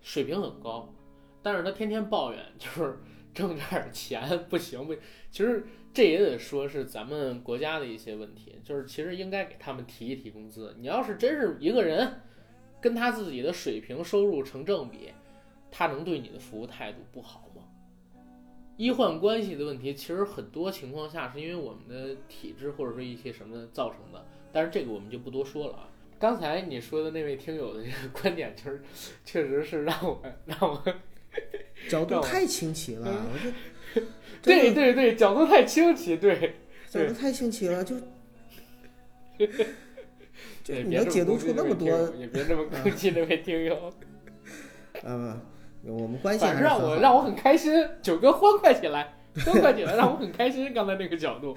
水平很高，但是他天天抱怨，就是挣点儿钱不行不。其实这也得说是咱们国家的一些问题，就是其实应该给他们提一提工资。你要是真是一个人跟他自己的水平收入成正比，他能对你的服务态度不好吗？医患关系的问题，其实很多情况下是因为我们的体制或者说一些什么造成的，但是这个我们就不多说了啊。刚才你说的那位听友的这个观点，就是确实是让我让我 角度太清奇了，嗯我就对对对角度太清奇，对角度太清奇了，就 就对，你能解读出那么多也别这么攻击那位听友，嗯，我们关系还是让我让我很开心，九哥欢快起来，欢快起来，让我很开心。刚才那个角度，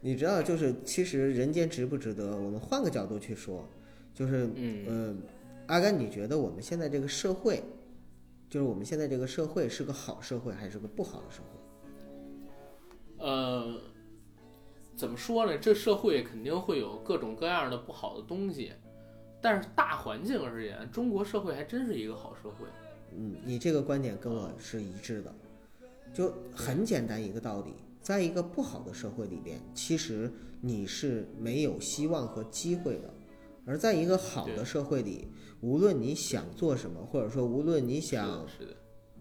你知道，就是其实人间值不值得？我们换个角度去说，就是嗯呃，阿甘，你觉得我们现在这个社会，就是我们现在这个社会是个好社会还是个不好的社会？呃，怎么说呢？这社会肯定会有各种各样的不好的东西，但是大环境而言，中国社会还真是一个好社会。嗯，你这个观点跟我是一致的，就很简单一个道理，在一个不好的社会里边，其实你是没有希望和机会的；而在一个好的社会里，无论你想做什么，或者说无论你想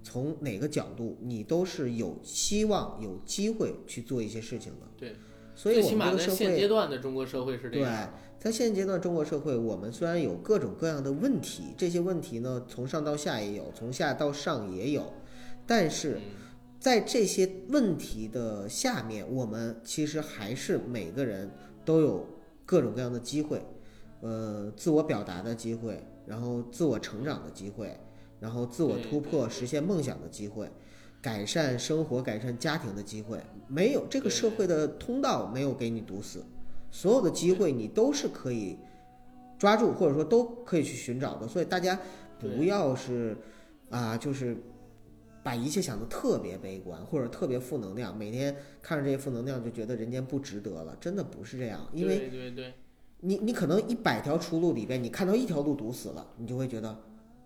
从哪个角度，你都是有希望、有机会去做一些事情的。对，所以我最起码们这个社会在现阶段的中国社会是这样对。在现阶段中国社会，我们虽然有各种各样的问题，这些问题呢，从上到下也有，从下到上也有，但是嗯，在这些问题的下面，我们其实还是每个人都有各种各样的机会，呃，自我表达的机会，然后自我成长的机会，然后自我突破、实现梦想的机会，改善生活、改善家庭的机会，没有这个社会的通道没有给你堵死，所有的机会你都是可以抓住，或者说都可以去寻找的。所以大家不要是啊，就是把一切想得特别悲观或者特别负能量，每天看着这些负能量就觉得人间不值得了，真的不是这样。因为对对对，你你可能一百条出路里边，你看到一条路堵死了，你就会觉得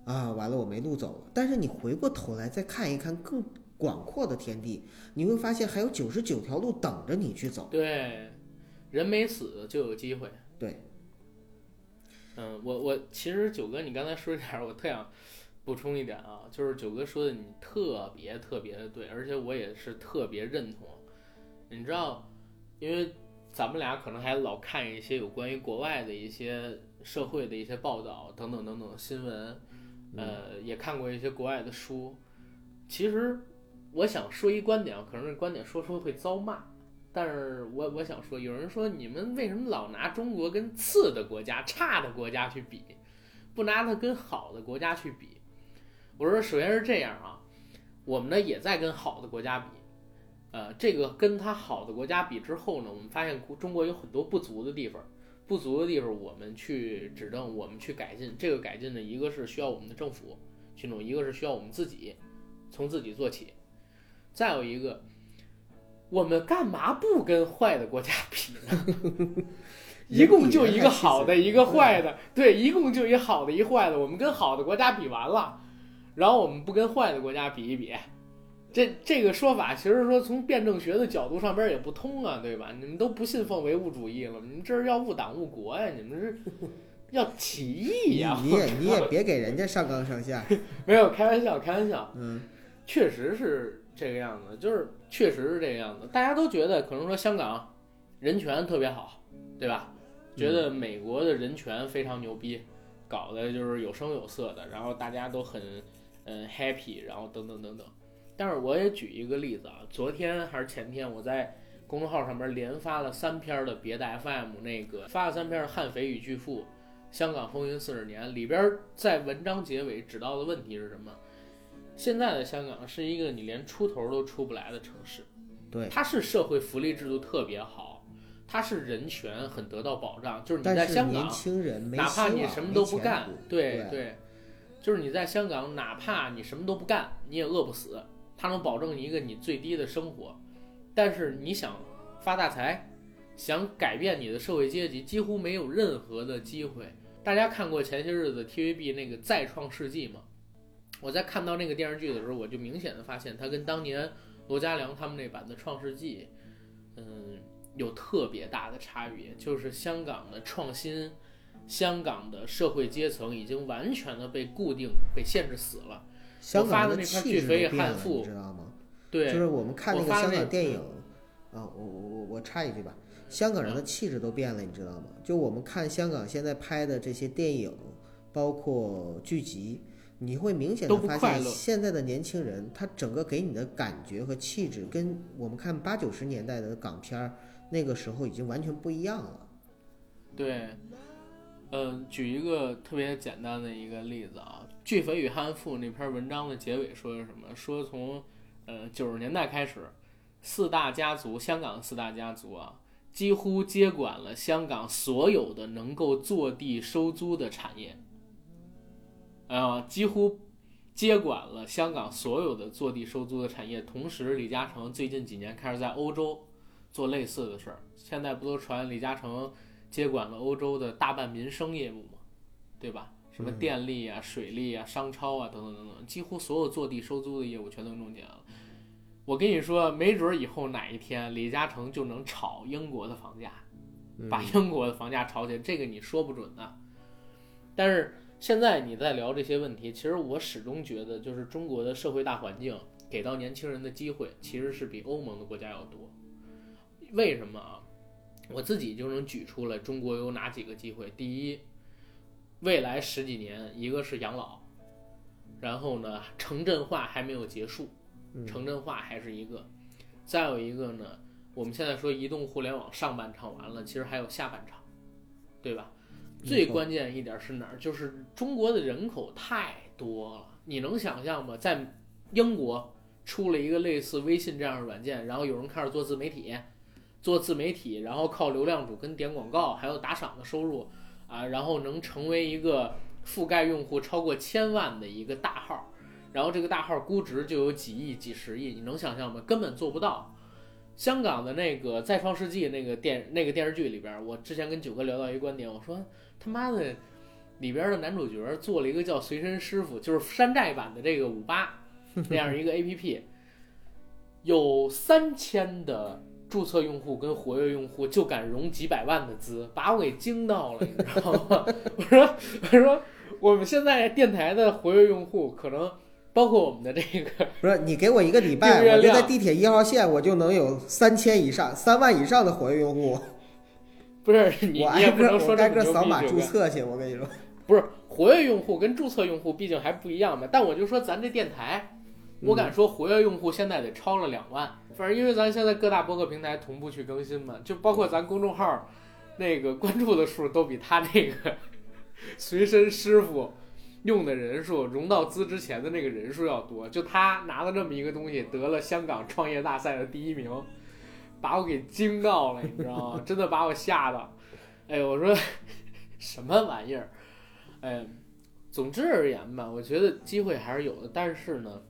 啊，完了我没路走了。但是你回过头来再看一看更广阔的天地，你会发现还有九十九条路等着你去走。对，人没死就有机会。对，嗯，我我其实九哥，你刚才说一点儿，我特想补充一点啊，就是九哥说的你特别特别的对，而且我也是特别认同。你知道，因为咱们俩可能还老看一些有关于国外的一些社会的一些报道等等等等新闻，呃，也看过一些国外的书。其实我想说一观点啊，可能这观点说出会遭骂，但是我我想说，有人说你们为什么老拿中国跟次的国家、差的国家去比，不拿它跟好的国家去比？我说，首先是这样啊，我们呢也在跟好的国家比，呃，这个跟它好的国家比之后呢，我们发现中国有很多不足的地方，不足的地方我们去指正，我们去改进。这个改进呢，一个是需要我们的政府去弄，一个是需要我们自己从自己做起，再有一个。我们干嘛不跟坏的国家比呢？一共就一个好的，一个坏的，对，一共就一好的，一坏的。我们跟好的国家比完了，然后我们不跟坏的国家比一比，这这个说法其实说从辩证学的角度上边也不通啊，对吧？你们都不信奉唯物主义了，你们这是要误党误国呀？你们是 要起义你呀？你也你也别给人家上纲上线。没有开玩笑，开玩笑。嗯，确实是这个样子，就是确实是这个样子。大家都觉得可能说香港人权特别好，对吧？觉得美国的人权非常牛逼，搞的就是有声有色的，然后大家都很嗯 happy，然后等等等等。但是我也举一个例子啊，昨天还是前天，我在公众号上面连发了三篇的别的 FM 那个发了三篇《悍匪与巨富》，香港风云四十年里边在文章结尾指到的问题是什么？现在的香港是一个你连出头都出不来的城市，对。它是社会福利制度特别好，它是人权很得到保障，就是你在香港，年轻人哪怕你什么都不干途，对对就是你在香港，哪怕你什么都不干，你也饿不死，它能保证一个你最低的生活。但是你想发大财，想改变你的社会阶级，几乎没有任何的机会。大家看过前些日子 TVB 那个《再创世纪》吗？我在看到那个电视剧的时候，我就明显的发现，它跟当年罗嘉良他们那版的《创世纪》，嗯，有特别大的差别。就是香港的创新，香港的社会阶层已经完全的被固定、被限制死了。香港发的气质都变了，你知道吗？对，就是我们看那个香港电影，啊，我我我我插一句吧，香港人的气质都变了，你知道吗？就我们看香港现在拍的这些电影，包括剧集，你会明显的发现，现在的年轻人他整个给你的感觉和气质，跟我们看八九十年代的港片儿那个时候已经完全不一样了。对，呃，举一个特别简单的一个例子啊，《巨肥与悍妇》那篇文章的结尾说是什么？说从呃九十年代开始，四大家族，香港四大家族啊，几乎接管了香港所有的能够坐地收租的产业，啊、几乎接管了香港所有的坐地收租的产业。同时，李嘉诚最近几年开始在欧洲做类似的事儿。现在不都传李嘉诚接管了欧洲的大半民生业务吗？对吧？什么电力啊、水利啊、商超啊等等等等，几乎所有坐地收租的业务全都弄进来了。我跟你说，没准儿以后哪一天李嘉诚就能炒英国的房价，把英国的房价炒起来，这个你说不准的。但是现在你在聊这些问题，其实我始终觉得，就是中国的社会大环境给到年轻人的机会，其实是比欧盟的国家要多。为什么啊？我自己就能举出来，中国有哪几个机会？第一，未来十几年，一个是养老，然后呢，城镇化还没有结束，城镇化还是一个，再有一个呢，我们现在说移动互联网上半场完了，其实还有下半场，对吧？最关键一点是哪儿？就是中国的人口太多了，你能想象吗？在英国出了一个类似微信这样的软件，然后有人开始做自媒体，做自媒体，然后靠流量主跟点广告，还有打赏的收入啊，然后能成为一个覆盖用户超过千万的一个大号，然后这个大号估值就有几亿、几十亿，你能想象吗？根本做不到。香港的那个《再创世纪》那个电那个电视剧里边，我之前跟九哥聊到一个观点，我说他妈的，里边的男主角做了一个叫随身师傅，就是山寨版的这个五八那样一个 A P P，有三千的注册用户跟活跃用户，就敢融几百万的资，把我给惊到了，你知道吗？我说 我说我们现在电台的活跃用户可能。包括我们的这个，不是你给我一个礼拜，我就在地铁一号线，我就能有三千以上、三万以上的活跃用户。不是 你，我也不能说挨个扫码注册去。我跟你说，不是活跃用户跟注册用户毕竟还不一样嘛。但我就说咱这电台，我敢说活跃用户现在得超了两万。反正因为咱现在各大播客平台同步去更新嘛，就包括咱公众号那个关注的数都比他那个 随身师傅。用的人数融到资之前的那个人数要多，就他拿了这么一个东西，得了香港创业大赛的第一名，把我给惊到了，你知道吗？真的把我吓到。哎，我说 什么玩意儿？哎，总之而言吧，我觉得机会还是有的，但是呢，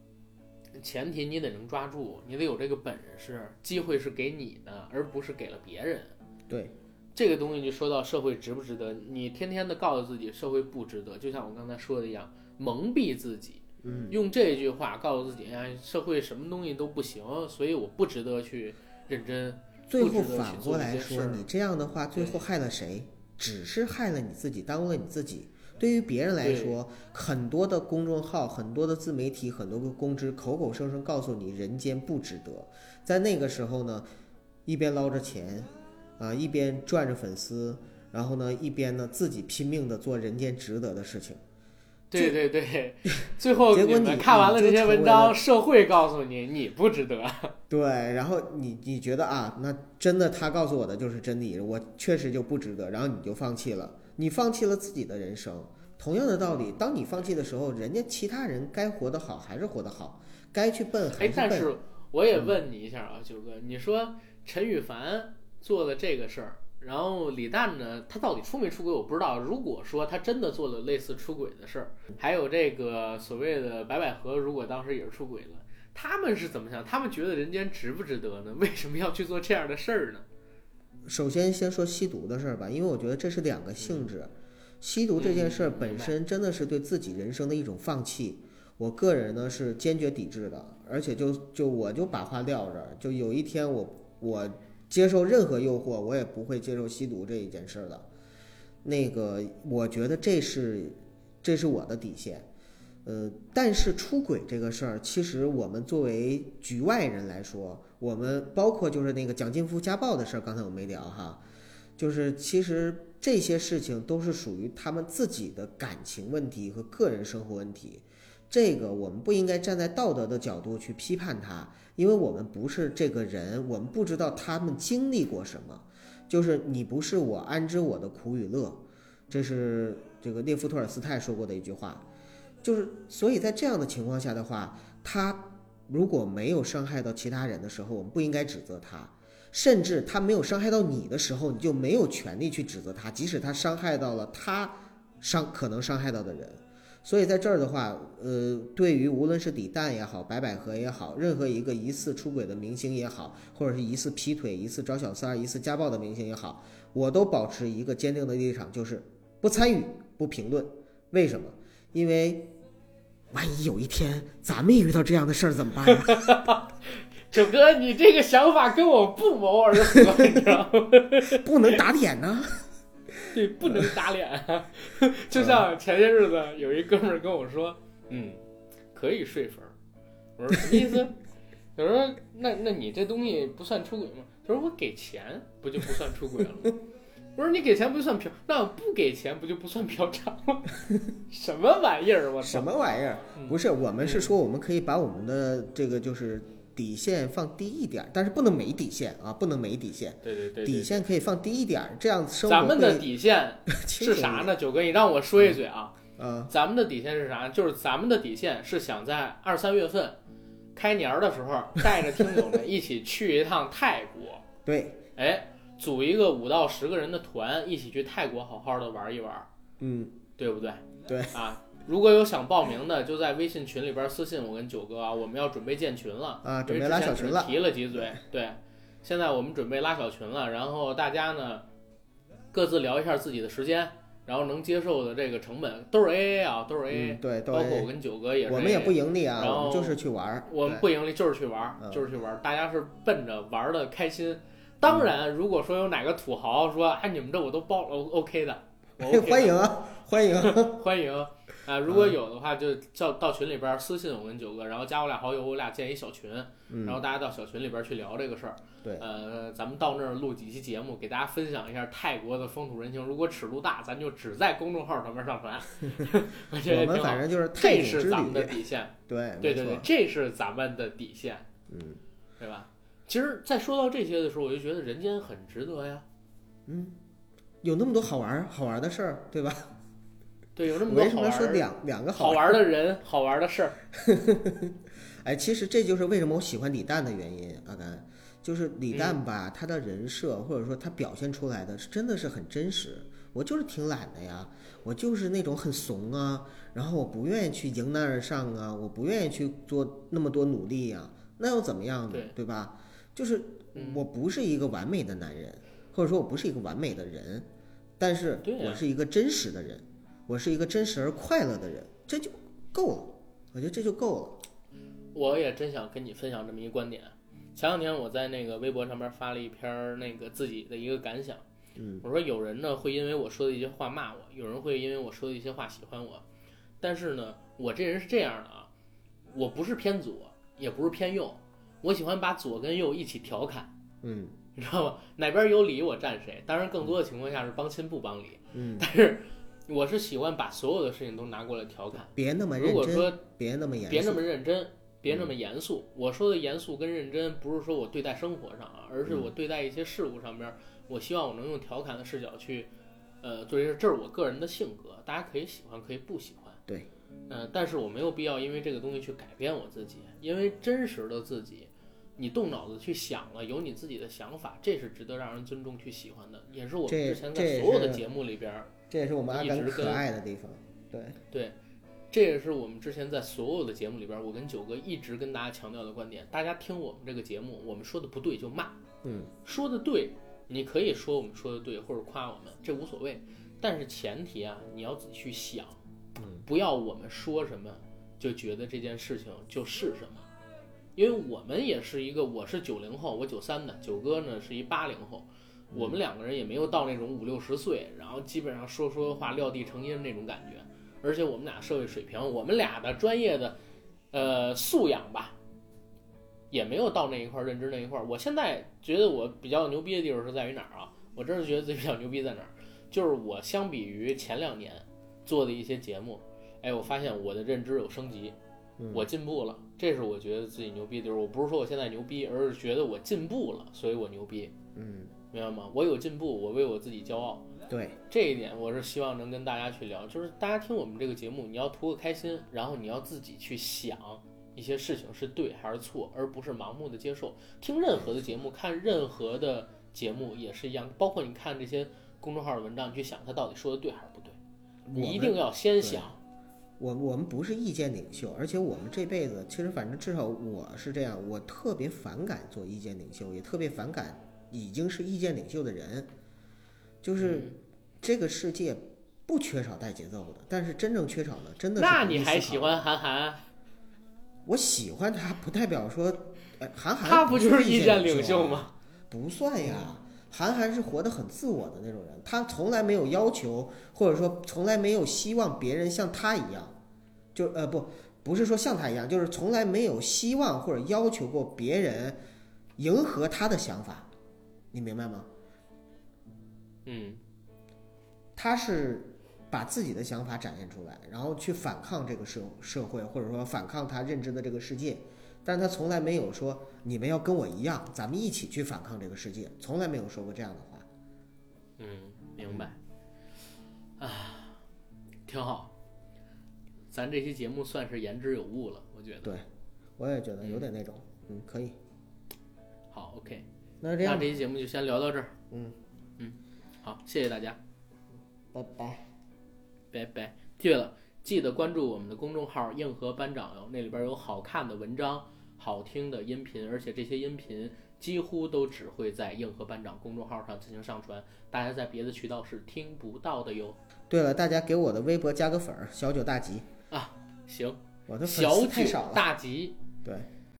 前提你得能抓住，你得有这个本事。机会是给你的，而不是给了别人。对。这个东西就说到社会值不值得？你天天的告诉自己社会不值得，就像我刚才说的一样，蒙蔽自己，嗯，用这句话告诉自己，哎，社会什么东西都不行，所以我不值得去认真。最后反过来说，你这样的话，最后害了谁？只是害了你自己，耽误了你自己。对于别人来说，很多的公众号、很多的自媒体、很多个公知，口口声声告诉你人间不值得，在那个时候呢，一边捞着钱。啊，一边赚着粉丝，然后呢，一边呢自己拼命的做人间值得的事情。对对对，最后结果你看完了这些文章，社会告诉你你不值得。对，然后你你觉得啊，那真的他告诉我的就是真理，我确实就不值得，然后你就放弃了，你放弃了自己的人生。同样的道理，当你放弃的时候，人家其他人该活得好还是活得好，该去奔还是奔。哎，但是我也问你一下啊，九哥，你说陈羽凡。做了这个事儿，然后李诞呢，他到底出没出轨我不知道。如果说他真的做了类似出轨的事儿，还有这个所谓的白百合，如果当时也是出轨了，他们是怎么想？他们觉得人间值不值得呢？为什么要去做这样的事儿呢？首先先说吸毒的事儿吧，因为我觉得这是两个性质。吸毒这件事儿本身真的是对自己人生的一种放弃，我个人呢是坚决抵制的。而且就就我就把话撂这儿，就有一天我我。接受任何诱惑，我也不会接受吸毒这一件事儿的。那个，我觉得这是，这是我的底线。呃，但是出轨这个事儿，其实我们作为局外人来说，我们包括就是那个蒋劲夫家暴的事儿，刚才我没聊哈，就是其实这些事情都是属于他们自己的感情问题和个人生活问题。这个我们不应该站在道德的角度去批判他，因为我们不是这个人，我们不知道他们经历过什么。就是你不是我，安知我的苦与乐？这是这个列夫·托尔斯泰说过的一句话。就是所以在这样的情况下的话，他如果没有伤害到其他人的时候，我们不应该指责他；甚至他没有伤害到你的时候，你就没有权利去指责他，即使他伤害到了他伤可能伤害到的人。所以在这儿的话，呃，对于无论是李诞也好，白百合也好，任何一个疑似出轨的明星也好，或者是疑似劈腿、疑似找小三儿、疑似家暴的明星也好，我都保持一个坚定的立场，就是不参与、不评论。为什么？因为万一有一天咱们也遇到这样的事儿怎么办呀？九哥，你这个想法跟我不谋而合，你知道吗？不能打脸呐、对，不能打脸。啊 就像前些日子有一哥们儿跟我说，嗯，可以睡粉儿。我说什么意思？他说那那你这东西不算出轨吗？他说我给钱不就不算出轨了吗？我说你给钱不就算嫖？那不给钱不就不算嫖娼吗？什么玩意儿？我操什么玩意儿？嗯不是，我们是说我们可以把我们的这个就是底线放低一点儿，但是不能没底线啊，不能没底线。对对对对底线可以放低一点儿，这样生活咱们的底线？是啥呢？九哥，你让我说一嘴啊。嗯，咱们的底线是啥？就是咱们的底线是想在二三月份开年儿的时候，带着听友们一起去一趟泰国，对，哎，组一个五到十个人的团，一起去泰国好好的玩一玩，嗯，对不对？对。啊，如果有想报名的，就在微信群里边私信我跟九哥啊，我们要准备建群了。啊，准备拉小群了。只提了几嘴，对，现在我们准备拉小群了，然后大家呢各自聊一下自己的时间，然后能接受的这个成本都是 AA 啊，都是 AA，、嗯，对，包括我跟九哥也是 AA，我们也不盈利啊，然后就是去玩儿。我们不盈利，就是去玩就是去玩儿，大家是奔着玩儿的开心。当然，如果说有哪个土豪说，哎，你们这我都包了，OK 的，我 OK 的 欢迎啊，欢迎啊！欢迎啊！如果有的话，就叫到群里边儿私信我跟九哥，然后加我俩好友，我俩建一小群，然后嗯，大家到小群里边儿去聊这个事儿。对呃，咱们到那儿录几期节目，给大家分享一下泰国的风土人情。如果尺度大，咱就只在公众号上面上传。我觉得我们反正就是泰这是咱们的。底线。对，对对对，这是咱们的底线，嗯对吧？其实，在说到这些的时候，我就觉得人间很值得呀。嗯，有那么多好玩儿好玩儿的事儿，对吧？对，有那么多为什么说好玩儿两两个好玩儿？玩 的人、好玩的事儿。哎，其实这就是为什么我喜欢李诞的原因，阿甘，就是李嗯诞吧，他的人设或者说他表现出来的是真的是很真实。我就是挺懒的呀，我就是那种很怂啊，然后我不愿意去迎难而上啊，我不愿意去做那么多努力呀、那又怎么样呢？对对吧？就是嗯我不是一个完美的男人，或者说我不是一个完美的人，但是我是一个真实的人，我是一个真实而快乐的人，这就够了。我觉得这就够了。我也真想跟你分享这么一个观点。前两天我在那个微博上面发了一篇那个自己的一个感想，嗯，我说有人呢会因为我说的一些话骂我，有人会因为我说的一些话喜欢我，但是呢，我这人是这样的啊，我不是偏左，也不是偏右，我喜欢把左跟右一起调侃，嗯你知道吗？哪边有理我站谁。当然，更多的情况下是帮亲不帮理，嗯，但是我是喜欢把所有的事情都拿过来调侃。别那么认真，如果说别那么严肃，别那么认真，别那么严肃。我说的严肃跟认真，不是说我对待生活上啊，而是我对待一些事物上边儿，我希望我能用调侃的视角去，呃，做这事。这是我个人的性格，大家可以喜欢，可以不喜欢。对，呃，但是我没有必要因为这个东西去改变我自己，因为真实的自己。你动脑子去想了，有你自己的想法，这是值得让人尊重去喜欢的，也是我们之前在所有的节目里边儿，这也是我们阿甘可一直跟爱的地方。对，对，这也是我们之前在所有的节目里边儿，我跟九哥一直跟大家强调的观点。大家听我们这个节目，我们说的不对就骂，嗯，说的对，你可以说我们说的对，或者夸我们，这无所谓。但是前提啊，你要仔细去想，嗯不要我们说什么就觉得这件事情就是什么。因为我们也是一个，我是九零后，我九三的，九哥呢是一八零后，我们两个人也没有到那种五六十岁，然后基本上说说话撂地成音那种感觉，而且我们俩社会水平，我们俩的专业的呃素养吧，也没有到那一块儿认知那一块儿。我现在觉得我比较牛逼的地方是在于哪儿啊？我真是觉得自己比较牛逼在哪儿，就是我相比于前两年做的一些节目，哎，我发现我的认知有升级，嗯我进步了，这是我觉得自己牛逼的地方。我不是说我现在牛逼，而是觉得我进步了，所以我牛逼，嗯，明白吗？我有进步，我为我自己骄傲。对，这一点我是希望能跟大家去聊，就是大家听我们这个节目，你要图个开心，然后你要自己去想一些事情是对还是错，而不是盲目的接受。听任何的节目，看任何的节目也是一样，包括你看这些公众号的文章，你去想它到底说的对还是不对，你一定要先想，我我们不是意见领袖，而且我们这辈子其实反正至少我是这样，我特别反感做意见领袖，也特别反感已经是意见领袖的人。就是这个世界不缺少带节奏的，但是真正缺少的真的是你还喜？欢韩寒？我喜欢他，不代表说，哎，韩寒他不就是意意见领？袖吗？不算呀，韩寒是活得很自我的那种人，他从来没有要求，或者说从来没有希望别人像他一样，就呃不不是说像他一样，就是从来没有希望或者要求过别人迎合他的想法，你明白吗？嗯他是把自己的想法展现出来，然后去反抗这个社社会，或者说反抗他认知的这个世界，但他从来没有说你们要跟我一样，咱们一起去反抗这个世界，从来没有说过这样的话。嗯，明白。啊，挺好。咱这期节目算是言之有物了，我觉得。对我也觉得有点那种，嗯，可以。好，OK，那这样那这，期节目就先聊到这儿。嗯嗯，好，谢谢大家，拜拜。拜拜。对了，记得关注我们的公众号“硬核班长”哟，那里边有好看的文章、好听的音频，而且这些音频几乎都只会在硬核班长公众号上进行上传，大家在别的渠道是听不到的哟。对了，大家给我的微博加个粉儿，小九大吉啊。行，我的粉小丝太少了。大吉，对，